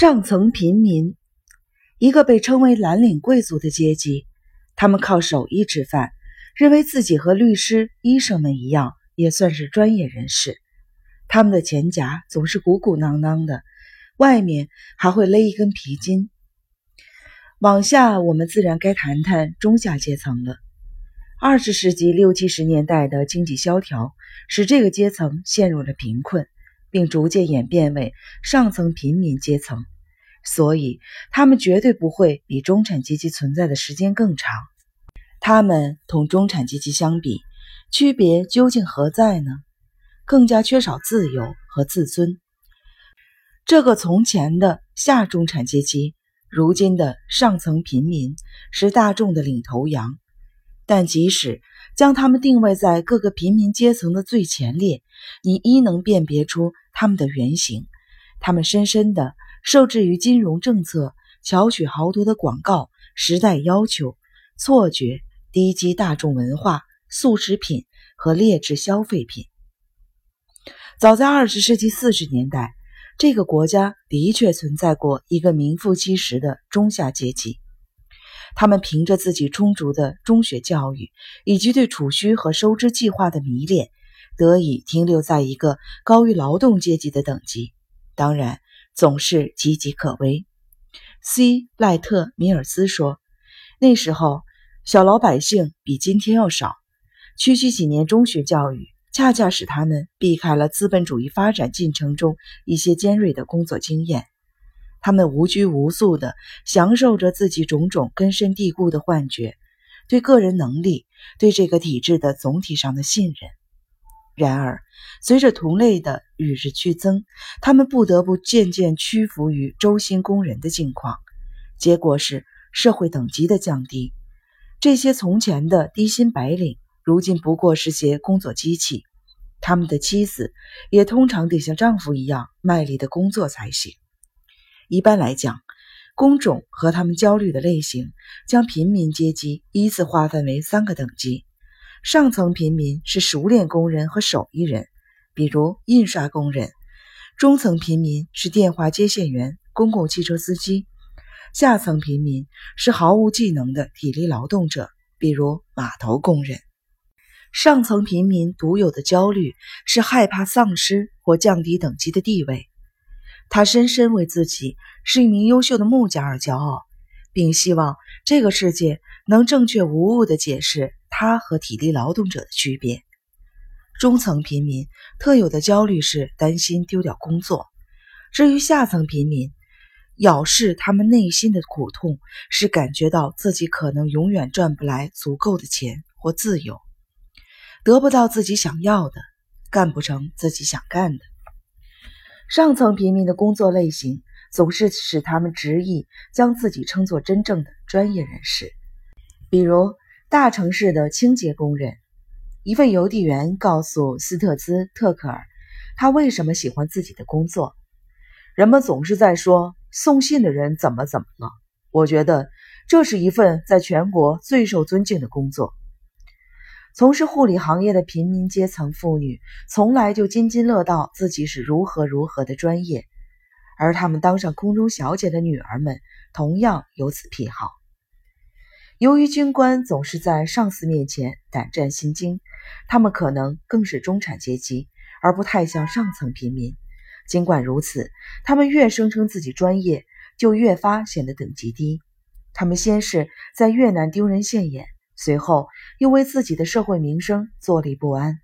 上层平民，一个被称为蓝领贵族的阶级，他们靠手艺吃饭，认为自己和律师、医生们一样，也算是专业人士。他们的钱夹总是鼓鼓囊囊的，外面还会勒一根皮筋。往下，我们自然该谈谈中下阶层了。二十世纪六七十年代的经济萧条，使这个阶层陷入了贫困。并逐渐演变为上层平民阶层，所以他们绝对不会比中产阶级存在的时间更长。他们同中产阶级相比，区别究竟何在呢？更加缺少自由和自尊。这个从前的下中产阶级，如今的上层平民，是大众的领头羊。但即使将他们定位在各个平民阶层的最前列，你依能辨别出他们的原型。他们深深地受制于金融政策、巧取豪夺的广告、时代要求、错觉、低级大众文化、速食品和劣质消费品。早在二十世纪四十年代，这个国家的确存在过一个名副其实的中下阶级。他们凭着自己充足的中学教育，以及对储蓄和收支计划的迷恋，得以停留在一个高于劳动阶级的等级。当然，总是岌岌可危。C. 赖特·米尔斯说：“那时候，小老百姓比今天要少。区区几年中学教育，恰恰使他们避开了资本主义发展进程中一些尖锐的工作经验。”他们无拘无束地享受着自己种种根深蒂固的幻觉，对个人能力、对这个体制的总体上的信任。然而，随着同类的与日俱增，他们不得不渐渐屈服于周薪工人的境况，结果是社会等级的降低。这些从前的低薪白领，如今不过是些工作机器。他们的妻子也通常得像丈夫一样卖力的工作才行。一般来讲，工种和他们焦虑的类型将平民阶级依次划分为三个等级：上层平民是熟练工人和手艺人，比如印刷工人；中层平民是电话接线员、公共汽车司机；下层平民是毫无技能的体力劳动者，比如码头工人。上层平民独有的焦虑是害怕丧失或降低等级的地位。他深深为自己是一名优秀的木匠而骄傲，并希望这个世界能正确无误地解释他和体力劳动者的区别。中层平民特有的焦虑是担心丢掉工作，至于下层平民，藐视他们内心的苦痛是感觉到自己可能永远赚不来足够的钱或自由，得不到自己想要的，干不成自己想干的。上层平民的工作类型总是使他们执意将自己称作真正的专业人士，比如大城市的清洁工人。一位邮递员告诉斯特兹特克尔，他为什么喜欢自己的工作。人们总是在说送信的人怎么怎么了。我觉得这是一份在全国最受尊敬的工作。从事护理行业的平民阶层妇女，从来就津津乐道自己是如何如何的专业，而他们当上空中小姐的女儿们，同样有此癖好。由于军官总是在上司面前胆战心惊，他们可能更是中产阶级，而不太像上层平民。尽管如此，他们越声称自己专业，就越发显得等级低。他们先是在越南丢人现眼。随后又为自己的社会名声坐立不安，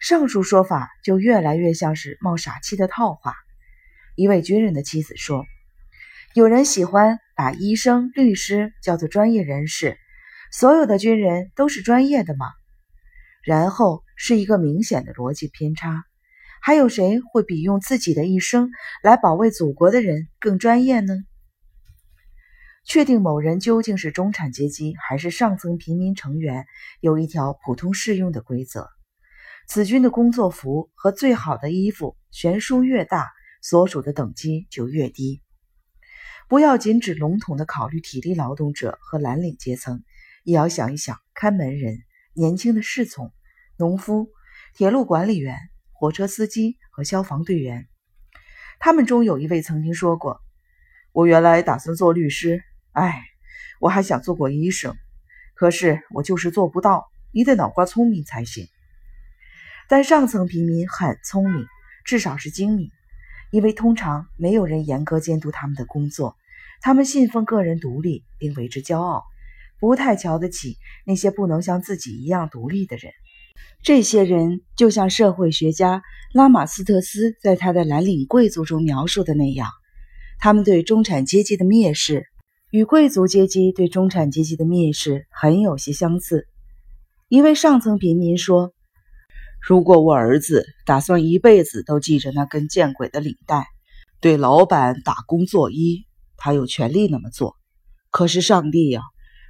上述说法就越来越像是冒傻气的套话。一位军人的妻子说：“有人喜欢把医生、律师叫做专业人士，所有的军人都是专业的吗？”然后是一个明显的逻辑偏差：还有谁会比用自己的一生来保卫祖国的人更专业呢？确定某人究竟是中产阶级还是上层平民成员，有一条普通适用的规则：此军的工作服和最好的衣服悬殊越大，所属的等级就越低。不要仅只笼统地考虑体力劳动者和蓝领阶层，也要想一想看门人、年轻的侍从、农夫、铁路管理员、火车司机和消防队员。他们中有一位曾经说过。我原来打算做律师，哎，我还想做过医生，可是我就是做不到。你得脑瓜聪明才行。但上层平民很聪明，至少是精明，因为通常没有人严格监督他们的工作。他们信奉个人独立，并为之骄傲，不太瞧得起那些不能像自己一样独立的人。这些人就像社会学家拉马斯特斯在他的《蓝领贵族》中描述的那样，他们对中产阶级的蔑视与贵族阶级对中产阶级的蔑视很有些相似。一位上层平民说：“如果我儿子打算一辈子都系着那根见鬼的领带，对老板打工作揖。”他有权利那么做，可是上帝呀，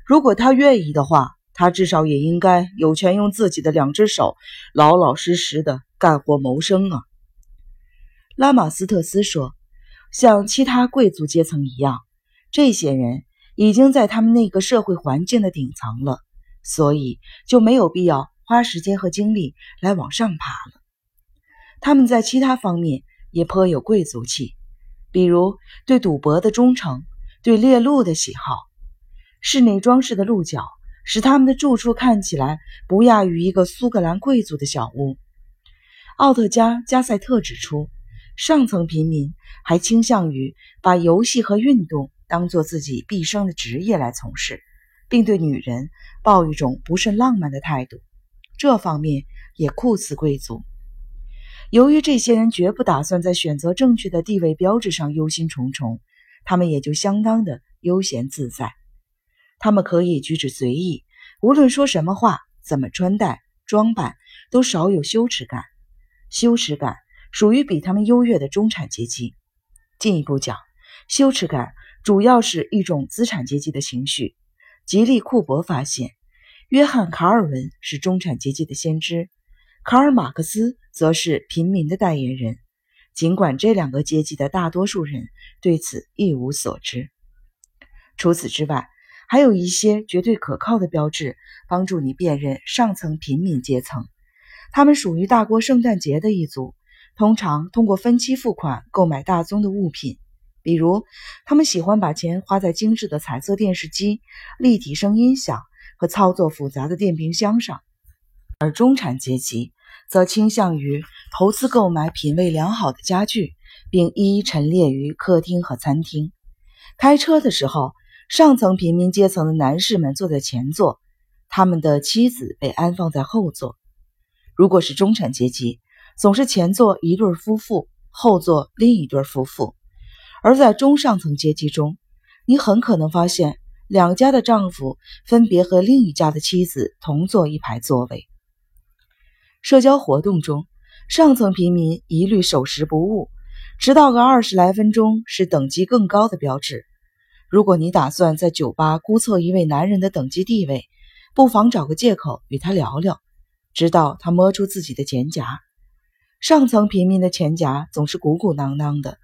如果他愿意的话，他至少也应该有权用自己的两只手老老实实的干活谋生啊。拉马斯特斯说：“像其他贵族阶层一样，这些人已经在他们那个社会环境的顶层了，所以就没有必要花时间和精力来往上爬了。他们在其他方面也颇有贵族气。”比如对赌博的忠诚，对猎鹿的喜好，室内装饰的鹿角使他们的住处看起来不亚于一个苏格兰贵族的小屋。奥特加·加塞特指出，上层平民还倾向于把游戏和运动当做自己毕生的职业来从事，并对女人抱一种不甚浪漫的态度，这方面也酷似贵族。由于这些人绝不打算在选择正确的地位标志上忧心忡忡，他们也就相当的悠闲自在。他们可以举止随意，无论说什么话、怎么穿戴、装扮，都少有羞耻感。羞耻感属于比他们优越的中产阶级。进一步讲，羞耻感主要是一种资产阶级的情绪。吉利·库珀发现，约翰·卡尔文是中产阶级的先知。卡尔·马克思则是平民的代言人，尽管这两个阶级的大多数人对此一无所知。除此之外，还有一些绝对可靠的标志帮助你辨认上层平民阶层。他们属于大过圣诞节的一族，通常通过分期付款购买大宗的物品，比如他们喜欢把钱花在精致的彩色电视机、立体声音响和操作复杂的电冰箱上。而中产阶级则倾向于投资购买品味良好的家具，并一一陈列于客厅和餐厅。开车的时候，上层平民阶层的男士们坐在前座，他们的妻子被安放在后座。如果是中产阶级，总是前座一对夫妇，后座另一对夫妇。而在中上层阶级中，你很可能发现两家的丈夫分别和另一家的妻子同坐一排座位。社交活动中，上层平民一律守时不误，迟到个二十来分钟是等级更高的标志。如果你打算在酒吧估测一位男人的等级地位，不妨找个借口与他聊聊，直到他摸出自己的钱夹。上层平民的钱夹总是鼓鼓囊囊的，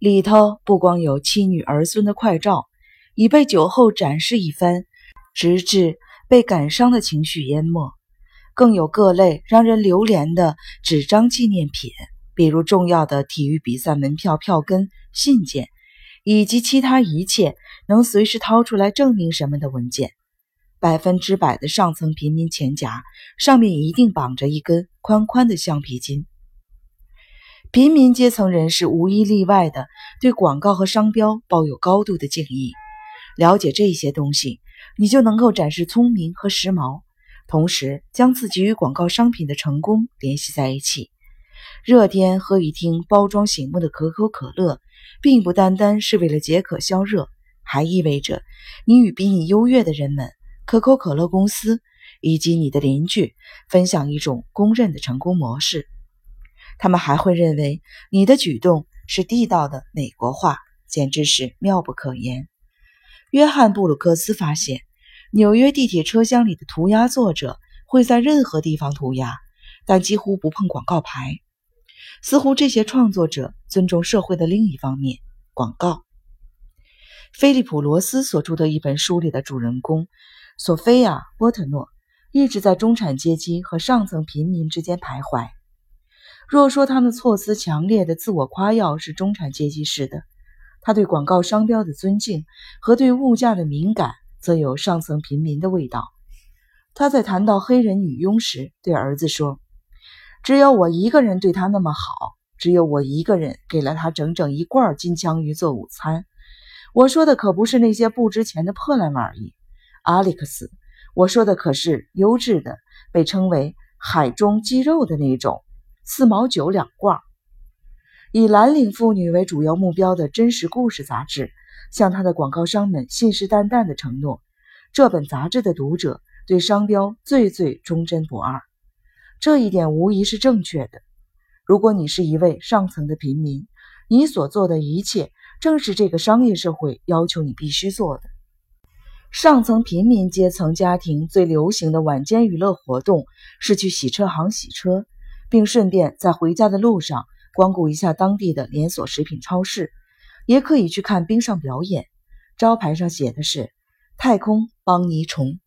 里头不光有妻女儿孙的快照，已被酒后展示一番，直至被感伤的情绪淹没。更有各类让人流连的纸张纪念品，比如重要的体育比赛门票票根、信件，以及其他一切能随时掏出来证明什么的文件。百分之百的上层平民钱夹上面一定绑着一根宽宽的橡皮筋。平民阶层人士无一例外的对广告和商标抱有高度的敬意。了解这些东西，你就能够展示聪明和时髦。同时，将自己与广告商品的成功联系在一起。热天喝一听包装醒目的可口可乐，并不单单是为了解渴消热，还意味着你与比你优越的人们、可口可乐公司以及你的邻居分享一种公认的成功模式。他们还会认为你的举动是地道的美国话，简直是妙不可言。约翰·布鲁克斯发现。纽约地铁车厢里的涂鸦作者会在任何地方涂鸦，但几乎不碰广告牌。似乎这些创作者尊重社会的另一方面——广告。菲利普·罗斯所著的一本书里的主人公索菲亚·波特诺一直在中产阶级和上层平民之间徘徊。若说他们措辞强烈的自我夸耀是中产阶级式的，他对广告商标的尊敬和对物价的敏感，则有上层平民的味道。他在谈到黑人女佣时，对儿子说：“只有我一个人对她那么好，只有我一个人给了她整整一罐金枪鱼做午餐。我说的可不是那些不值钱的破烂玩意，阿历克斯。我说的可是优质的，被称为海中鸡肉的那种，四毛九两罐。”以蓝领妇女为主要目标的真实故事杂志，向他的广告商们信誓旦旦地承诺，这本杂志的读者对商标最最忠贞不二。这一点无疑是正确的。如果你是一位上层的平民，你所做的一切正是这个商业社会要求你必须做的。上层平民阶层家庭最流行的晚间娱乐活动是去洗车行洗车，并顺便在回家的路上。光顾一下当地的连锁食品超市，也可以去看冰上表演。招牌上写的是“太空邦尼虫”。